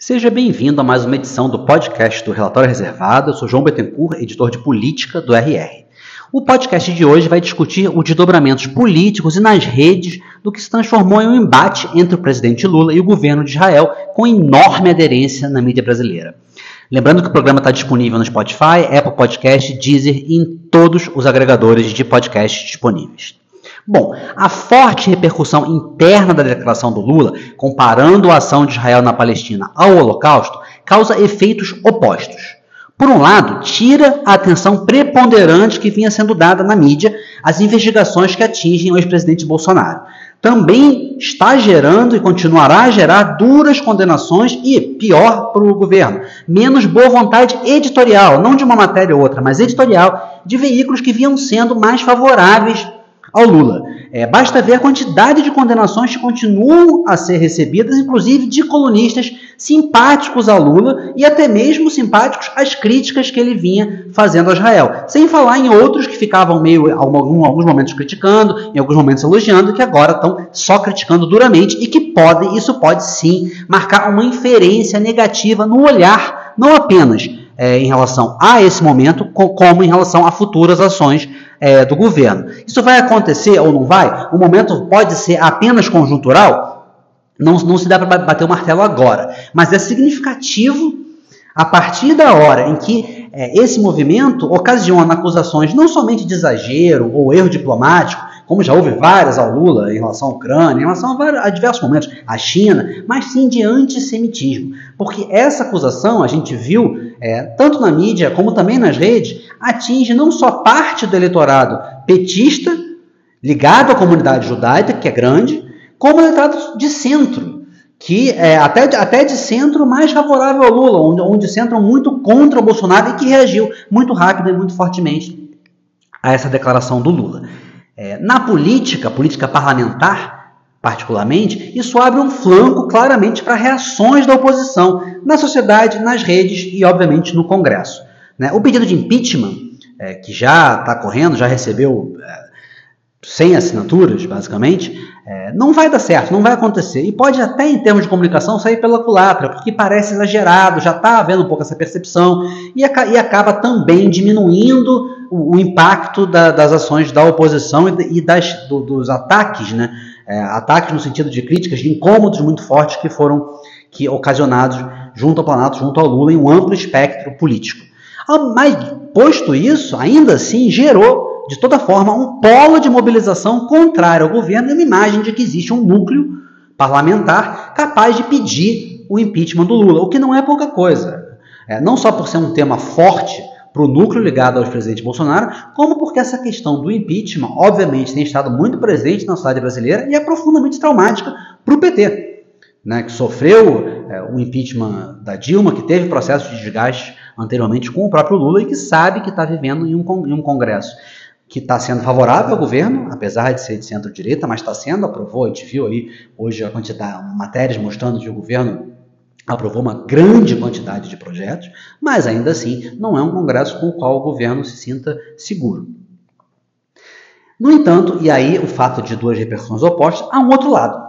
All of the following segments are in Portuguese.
Seja bem-vindo a mais uma edição do podcast do Relatório Reservado. Eu sou João Bettencourt, editor de política do RR. O podcast de hoje vai discutir os desdobramentos políticos e nas redes do que se transformou em um embate entre o presidente Lula e o governo de Israel, com enorme aderência na mídia brasileira. Lembrando que o programa está disponível no Spotify, Apple Podcast, Deezer e em todos os agregadores de podcast disponíveis. Bom, a forte repercussão interna da declaração do Lula, comparando a ação de Israel na Palestina ao Holocausto, causa efeitos opostos. Por um lado, tira a atenção preponderante que vinha sendo dada na mídia às investigações que atingem o ex-presidente Bolsonaro. Também está gerando e continuará a gerar duras condenações e, pior para o governo, menos boa vontade editorial, não de uma matéria ou outra, mas editorial, de veículos que vinham sendo mais favoráveis ao Lula. É, basta ver a quantidade de condenações que continuam a ser recebidas, inclusive de colunistas simpáticos ao Lula e até mesmo simpáticos às críticas que ele vinha fazendo a Israel. Sem falar em outros que ficavam meio, em alguns momentos criticando, em alguns momentos elogiando, que agora estão só criticando duramente e que podem, isso pode sim marcar uma inferência negativa no olhar, não apenas é, em relação a esse momento, como em relação a futuras ações é, do governo. Isso vai acontecer ou não vai? O momento pode ser apenas conjuntural? Não, não se dá para bater o martelo agora, mas é significativo a partir da hora em que é, esse movimento ocasiona acusações não somente de exagero ou erro diplomático, como já houve várias ao Lula em relação à Ucrânia, em relação a, vários, a diversos momentos, à China, mas sim de antissemitismo. Porque essa acusação, a gente viu, é, tanto na mídia como também nas redes, atinge não só parte do eleitorado petista, ligado à comunidade judaica, que é grande, como eleitorado de centro, que é até, até de centro mais favorável ao Lula, onde, onde centram muito contra o Bolsonaro e que reagiu muito rápido e muito fortemente a essa declaração do Lula. É, na política, política parlamentar, particularmente, isso abre um flanco claramente para reações da oposição na sociedade, nas redes e, obviamente, no Congresso. Né? O pedido de impeachment, é, que já está correndo, já recebeu 100 assinaturas, basicamente, é, não vai dar certo, não vai acontecer. E pode até, em termos de comunicação, sair pela culatra, porque parece exagerado, já está havendo um pouco essa percepção, e, e acaba também diminuindo o, o impacto da, das ações da oposição e, e das, do, dos ataques, né? É, ataques no sentido de críticas, de incômodos muito fortes que foram que ocasionados junto ao Planalto, junto ao Lula, em um amplo espectro político. Ah, mas, posto isso, ainda assim gerou, de toda forma, um polo de mobilização contrário ao governo e uma imagem de que existe um núcleo parlamentar capaz de pedir o impeachment do Lula, o que não é pouca coisa. É, não só por ser um tema forte para o núcleo ligado ao presidente Bolsonaro, como porque essa questão do impeachment, obviamente, tem estado muito presente na sociedade brasileira e é profundamente traumática para o PT, né, que sofreu é, o impeachment da Dilma, que teve processo de desgaste anteriormente com o próprio Lula e que sabe que está vivendo em um, em um Congresso que está sendo favorável ao governo, apesar de ser de centro-direita, mas está sendo, aprovou, a gente viu aí hoje a quantidade, matérias mostrando que o governo aprovou uma grande quantidade de projetos, mas ainda assim não é um Congresso com o qual o governo se sinta seguro. No entanto, e aí o fato de duas repercussões opostas, há um outro lado.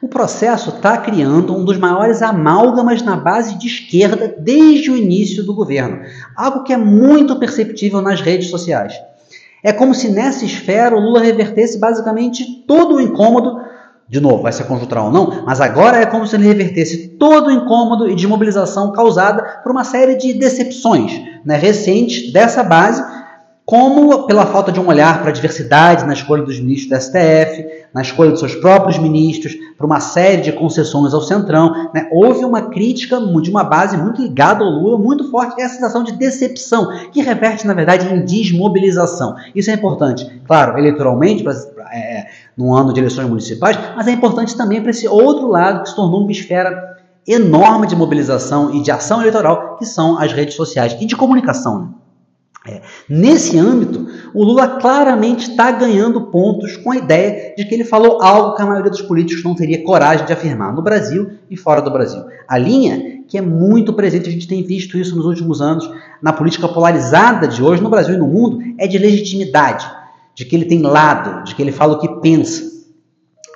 O processo está criando um dos maiores amálgamas na base de esquerda desde o início do governo, algo que é muito perceptível nas redes sociais. É como se nessa esfera o Lula revertesse basicamente todo o incômodo de novo, vai ser conjuntural ou não, mas agora é como se ele revertesse todo o incômodo e desmobilização causada por uma série de decepções né, recentes dessa base, como pela falta de um olhar para a diversidade na escolha dos ministros do STF, na escolha dos seus próprios ministros, por uma série de concessões ao Centrão. Né, houve uma crítica de uma base muito ligada ao Lula, muito forte, essa sensação de decepção, que reverte, na verdade, em desmobilização. Isso é importante, claro, eleitoralmente, para é, num ano de eleições municipais, mas é importante também para esse outro lado que se tornou uma esfera enorme de mobilização e de ação eleitoral, que são as redes sociais e de comunicação. Né? É. Nesse âmbito, o Lula claramente está ganhando pontos com a ideia de que ele falou algo que a maioria dos políticos não teria coragem de afirmar no Brasil e fora do Brasil. A linha que é muito presente, a gente tem visto isso nos últimos anos na política polarizada de hoje, no Brasil e no mundo, é de legitimidade de que ele tem lado, de que ele fala o que pensa.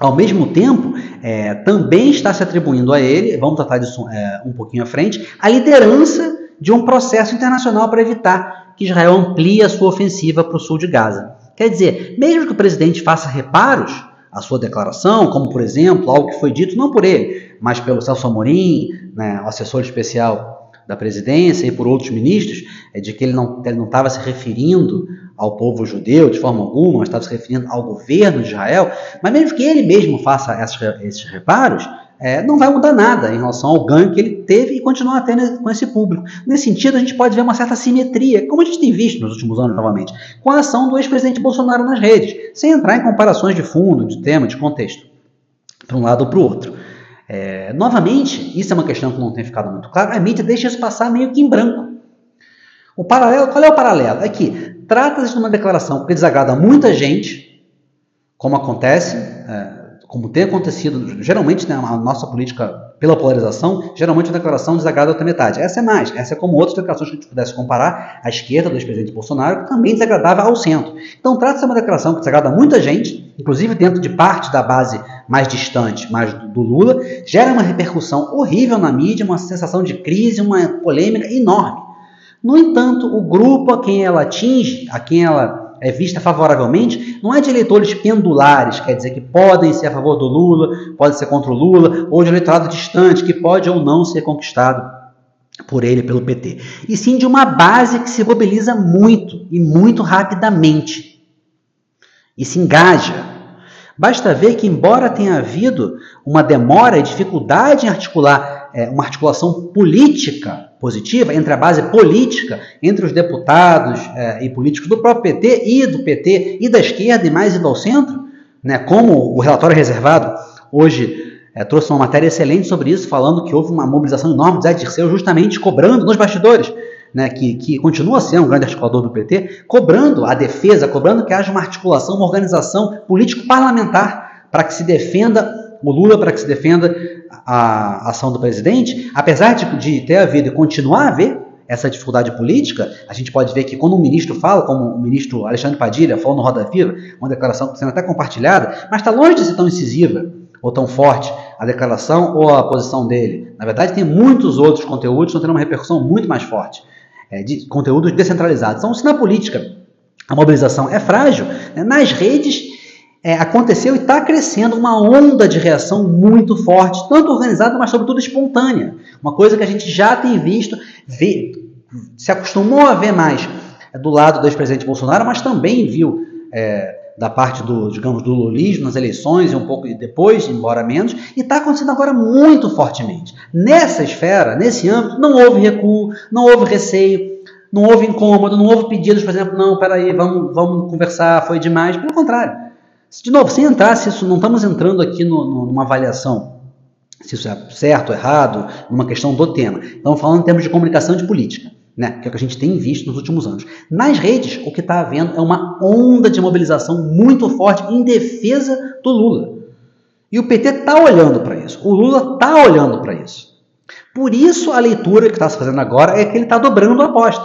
ao mesmo tempo, é, também está se atribuindo a ele, vamos tratar disso é, um pouquinho à frente, a liderança de um processo internacional para evitar que Israel amplie a sua ofensiva para o sul de Gaza. Quer dizer, mesmo que o presidente faça reparos à sua declaração, como por exemplo, algo que foi dito não por ele, mas pelo Celso Amorim, né, assessor especial da presidência e por outros ministros, é de que ele não estava se referindo ao povo judeu de forma alguma, estava se referindo ao governo de Israel, mas mesmo que ele mesmo faça esses reparos, é, não vai mudar nada em relação ao ganho que ele teve e continua tendo com esse público. Nesse sentido, a gente pode ver uma certa simetria, como a gente tem visto nos últimos anos, novamente, com a ação do ex-presidente Bolsonaro nas redes, sem entrar em comparações de fundo, de tema, de contexto, para um lado ou para o outro. É, novamente, isso é uma questão que não tem ficado muito claro, a mídia deixa isso passar meio que em branco. O paralelo, qual é o paralelo? É que trata-se de uma declaração que desagrada muita gente, como acontece, é, como tem acontecido, geralmente né, a nossa política pela polarização, geralmente a declaração desagrada a outra metade. Essa é mais, essa é como outras declarações que a gente pudesse comparar, a esquerda do ex-presidente Bolsonaro, que também desagradava ao centro. Então trata-se de uma declaração que desagrada muita gente, inclusive dentro de parte da base mais distante, mais do, do Lula, gera uma repercussão horrível na mídia, uma sensação de crise, uma polêmica enorme. No entanto, o grupo a quem ela atinge, a quem ela é vista favoravelmente, não é de eleitores pendulares, quer dizer que podem ser a favor do Lula, podem ser contra o Lula, ou de eleitorado distante, que pode ou não ser conquistado por ele, pelo PT. E sim de uma base que se mobiliza muito e muito rapidamente e se engaja Basta ver que, embora tenha havido uma demora e dificuldade em articular é, uma articulação política positiva entre a base política, entre os deputados é, e políticos do próprio PT e do PT e da esquerda e mais indo ao centro, né, como o relatório reservado hoje é, trouxe uma matéria excelente sobre isso, falando que houve uma mobilização enorme do Zé Dirceu justamente cobrando nos bastidores né, que, que continua sendo um grande articulador do PT, cobrando a defesa, cobrando que haja uma articulação, uma organização político-parlamentar para que se defenda o Lula, para que se defenda a ação do presidente, apesar de, de ter havido e continuar a haver essa dificuldade política, a gente pode ver que quando um ministro fala, como o ministro Alexandre Padilha falou no Roda Viva, uma declaração que está sendo até compartilhada, mas está longe de ser tão incisiva ou tão forte a declaração ou a posição dele. Na verdade, tem muitos outros conteúdos que estão tendo uma repercussão muito mais forte é, de conteúdos descentralizados. Então, se na política a mobilização é frágil, né, nas redes é, aconteceu e está crescendo uma onda de reação muito forte, tanto organizada, mas sobretudo espontânea. Uma coisa que a gente já tem visto, vê, se acostumou a ver mais é, do lado do ex-presidente Bolsonaro, mas também viu é, da parte do, digamos, do lulismo nas eleições e um pouco depois, embora menos, e está acontecendo agora muito fortemente. Nessa esfera, nesse âmbito, não houve recuo, não houve receio, não houve incômodo, não houve pedidos, por exemplo, não, peraí, vamos, vamos conversar, foi demais. Pelo contrário. De novo, sem entrar, se isso, não estamos entrando aqui no, no, numa avaliação se isso é certo, errado, numa questão do tema. Estamos falando em termos de comunicação de política né, que é o que a gente tem visto nos últimos anos. Nas redes, o que está havendo é uma onda de mobilização muito forte em defesa do Lula. E o PT está olhando para isso. O Lula está olhando para isso. Por isso, a leitura que está se fazendo agora é que ele está dobrando a aposta.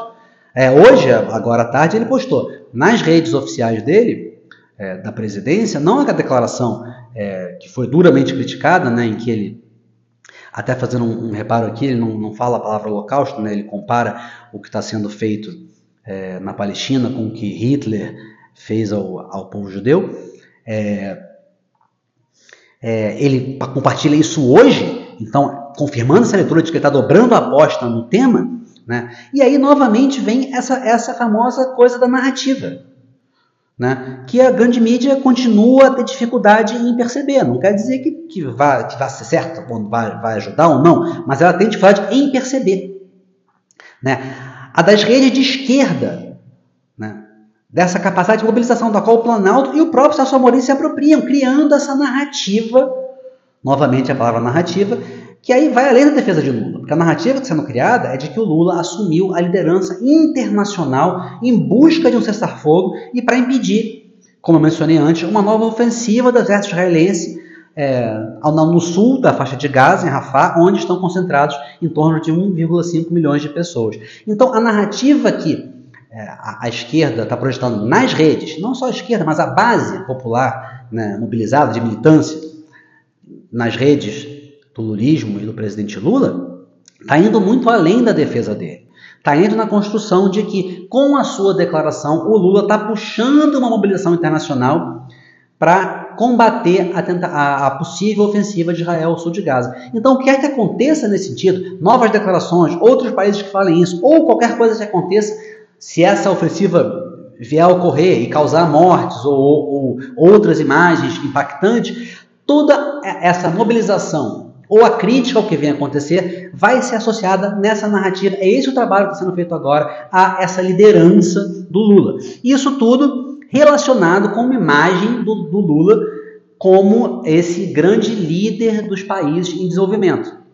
É, hoje, agora à tarde, ele postou nas redes oficiais dele, é, da presidência, não a declaração é, que foi duramente criticada, né, em que ele até fazendo um, um reparo aqui, ele não, não, fala a palavra holocausto, né? ele compara o que está sendo feito é, na Palestina com o que Hitler fez ao, ao povo judeu. É, é, ele compartilha isso hoje, então, confirmando essa leitura de que ele está dobrando a aposta no tema, né? e aí novamente vem essa, essa famosa coisa da narrativa né, que a grande mídia continua a ter dificuldade em perceber. Não quer dizer que, que, vai, que vai ser certo, vai, vai ajudar ou não, mas ela tem dificuldade em perceber. Né? A das redes de esquerda, né, dessa capacidade de mobilização da qual o Planalto e o próprio Celso Amorim se apropriam, criando essa narrativa, novamente a palavra narrativa, que aí vai além da defesa de Lula, porque a narrativa que está sendo criada é de que o Lula assumiu a liderança internacional em busca de um cessar-fogo e para impedir, como eu mencionei antes, uma nova ofensiva do exército israelense é, no sul da faixa de Gaza, em Rafah, onde estão concentrados em torno de 1,5 milhões de pessoas. Então, a narrativa que é, a, esquerda está projetando nas redes, não só a esquerda, mas a base popular né, mobilizada de militância, nas redes lulismo e do presidente Lula está indo muito além da defesa dele. Está indo na construção de que, com a sua declaração, o Lula está puxando uma mobilização internacional para combater a, tenta, a, a, possível ofensiva de Israel ao sul de Gaza. Então, o que é que aconteça nesse sentido? Novas declarações, outros países que falem isso, ou qualquer coisa que aconteça, se essa ofensiva vier a ocorrer e causar mortes ou, ou, ou outras imagens impactantes, toda essa mobilização ou a crítica ao que vem acontecer vai ser associada nessa narrativa. É esse o trabalho que está sendo feito agora a essa liderança do Lula. Isso tudo relacionado com uma imagem do, do Lula como esse grande líder dos países em desenvolvimento.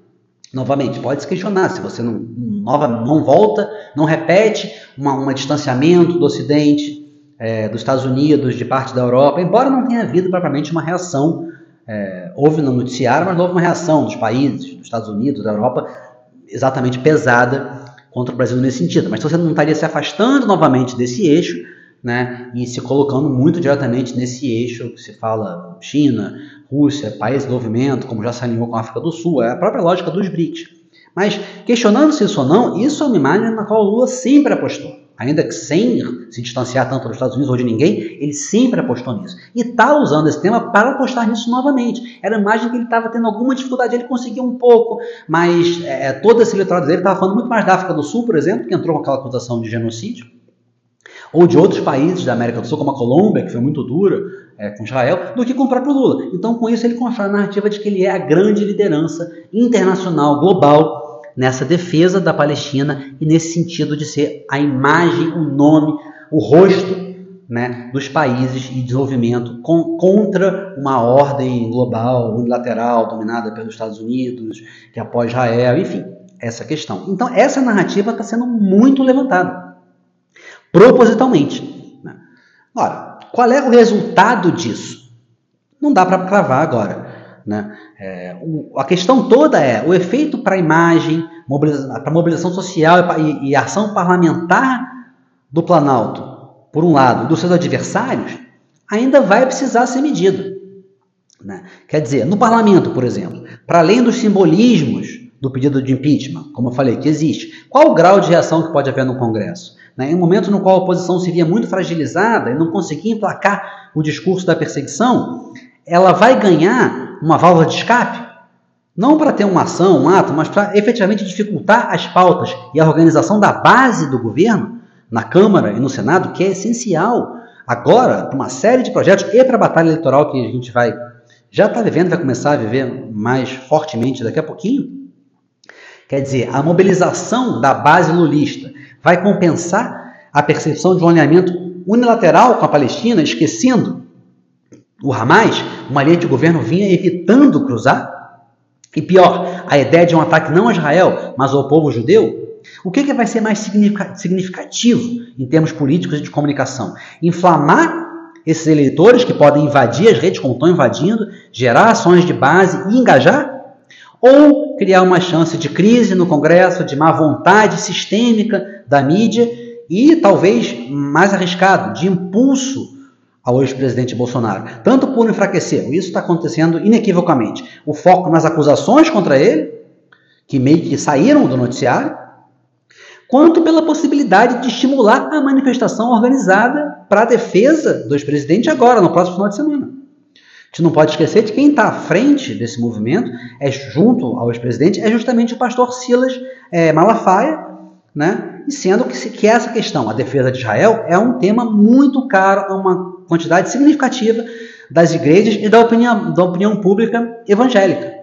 Novamente, pode se questionar se você não, nova, não volta, não repete um distanciamento do Ocidente, é, dos Estados Unidos, de parte da Europa, embora não tenha havido propriamente uma reação é, houve no noticiário, mas houve uma reação dos países, dos Estados Unidos, da Europa, exatamente pesada contra o Brasil nesse sentido. Mas você não estaria se afastando novamente desse eixo né, e se colocando muito diretamente nesse eixo que se fala China, Rússia, países de desenvolvimento, como já se alinhou com a África do Sul, é a própria lógica dos BRICS. Mas, questionando se isso ou não, isso é uma imagem na qual Lula sempre apostou ainda que sem se distanciar tanto dos Estados Unidos ou de ninguém, ele sempre apostou nisso. E está usando esse tema para apostar nisso novamente. Era a imagem que ele estava tendo alguma dificuldade, ele conseguiu um pouco, mas é, é todo esse eleitorado dele estava falando muito mais da África do Sul, por exemplo, que entrou com aquela acusação de genocídio, ou de outros países da América do Sul, como a Colômbia, que foi muito dura é, com Israel, do que com o próprio Lula. Então, com isso, ele constrói a narrativa de que ele é a grande liderança internacional, global, nessa defesa da Palestina e nesse sentido de ser a imagem, o nome, o rosto né, dos países em desenvolvimento com, contra uma ordem global, unilateral, dominada pelos Estados Unidos, que apoia Israel, enfim, essa questão. Então, essa narrativa está sendo muito levantada, propositalmente. Né? Ora, qual é o resultado disso? Não dá para cravar agora. Né? É, o, a questão toda é o efeito para a imagem, para mobilização social e, e, ação parlamentar do Planalto, por um lado, dos seus adversários, ainda vai precisar ser medido. Né? Quer dizer, no parlamento, por exemplo, para além dos simbolismos do pedido de impeachment, como eu falei, que existe, qual o grau de reação que pode haver no Congresso? Né? Em um momento no qual a oposição se via muito fragilizada e não conseguia emplacar o discurso da perseguição, ela vai ganhar uma válvula de escape, não para ter uma ação, um ato, mas para efetivamente dificultar as pautas e a organização da base do governo, na Câmara e no Senado, que é essencial agora para uma série de projetos e para a batalha eleitoral que a gente vai já está vivendo, vai começar a viver mais fortemente daqui a pouquinho. Quer dizer, a mobilização da base lulista vai compensar a percepção de um alinhamento unilateral com a Palestina, esquecendo o Hamas, uma linha de governo vinha evitando cruzar. E pior, a ideia de um ataque não a Israel, mas ao povo judeu. O que, que vai ser mais significativo em termos políticos e de comunicação? Inflamar esses eleitores que podem invadir as redes como estão invadindo, gerar ações de base e engajar? Ou criar uma chance de crise no Congresso, de má vontade sistêmica da mídia e talvez mais arriscado, de impulso ao ex-presidente Bolsonaro, tanto por enfraquecer, isso está acontecendo inequivocamente, o foco nas acusações contra ele, que meio que saíram do noticiário, quanto pela possibilidade de estimular a manifestação organizada para a defesa do ex-presidente agora, no próximo final de semana. A gente não pode esquecer de quem está à frente desse movimento, é junto ao ex-presidente, é justamente o pastor Silas é, Malafaia, né? E sendo que, que essa questão, a defesa de Israel, é um tema muito caro a uma quantidade significativa das igrejas e da opinião, da opinião pública evangélica.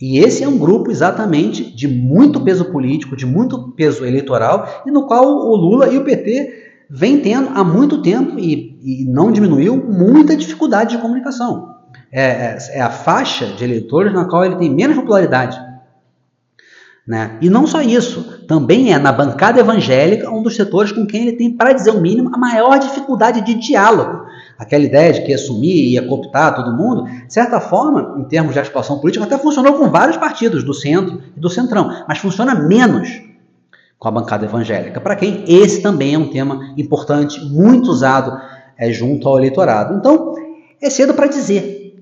E esse é um grupo exatamente de muito peso político, de muito peso eleitoral, e no qual o Lula e o PT vêm tendo há muito tempo, e, e não diminuiu, muita dificuldade de comunicação. É, é, é, a faixa de eleitores na qual ele tem menos popularidade. Né? E não só isso, também é na bancada evangélica um dos setores com quem ele tem, para dizer o mínimo, a maior dificuldade de diálogo. Aquela ideia de que ia sumir, ia cooptar todo mundo, de certa forma, em termos de articulação política, até funcionou com vários partidos do centro e do centrão, mas funciona menos com a bancada evangélica. Para quem esse também é um tema importante, muito usado é, junto ao eleitorado. Então, é cedo para dizer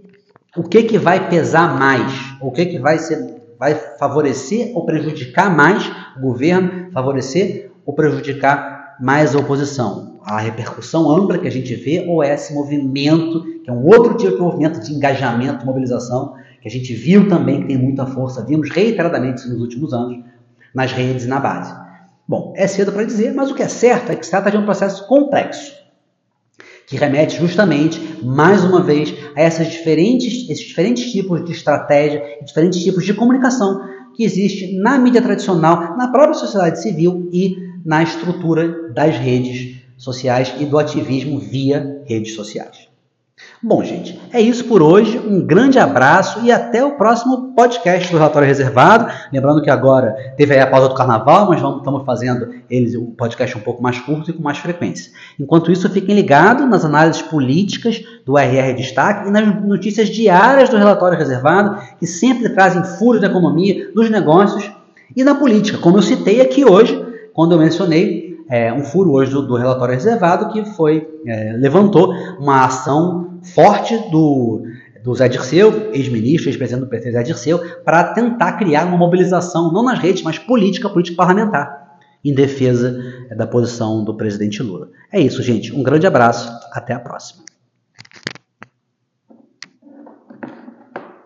o que, que vai pesar mais, o que, que vai, ser, vai favorecer ou prejudicar mais o governo, favorecer ou prejudicar mais a oposição. A repercussão ampla que a gente vê ou é esse movimento, que é um outro tipo de movimento de engajamento, mobilização, que a gente viu também que tem muita força, vimos reiteradamente nos últimos anos, nas redes e na base. Bom, é cedo para dizer, mas o que é certo é que se trata de um processo complexo que remete justamente, mais uma vez, a essas diferentes, esses diferentes tipos de estratégia, diferentes tipos de comunicação que existe na mídia tradicional, na própria sociedade civil e na estrutura das redes sociais e do ativismo via redes sociais. Bom, gente, é isso por hoje. Um grande abraço e até o próximo podcast do Relatório Reservado. Lembrando que agora teve a pausa do carnaval, mas vamos, estamos fazendo eles o podcast um pouco mais curto e com mais frequência. Enquanto isso, fiquem ligados nas análises políticas do RR Destaque e nas notícias diárias do Relatório Reservado, que sempre trazem furos da economia, dos negócios e da política, como eu citei aqui hoje, quando eu mencionei é, um furo hoje do, do, relatório reservado que foi é, levantou uma ação forte do, do Zé Dirceu, ex-ministro, ex-presidente do PT Zé Dirceu, para tentar criar uma mobilização, não nas redes, mas política, política parlamentar, em defesa é, da posição do presidente Lula. É isso, gente. Um grande abraço. Até a próxima.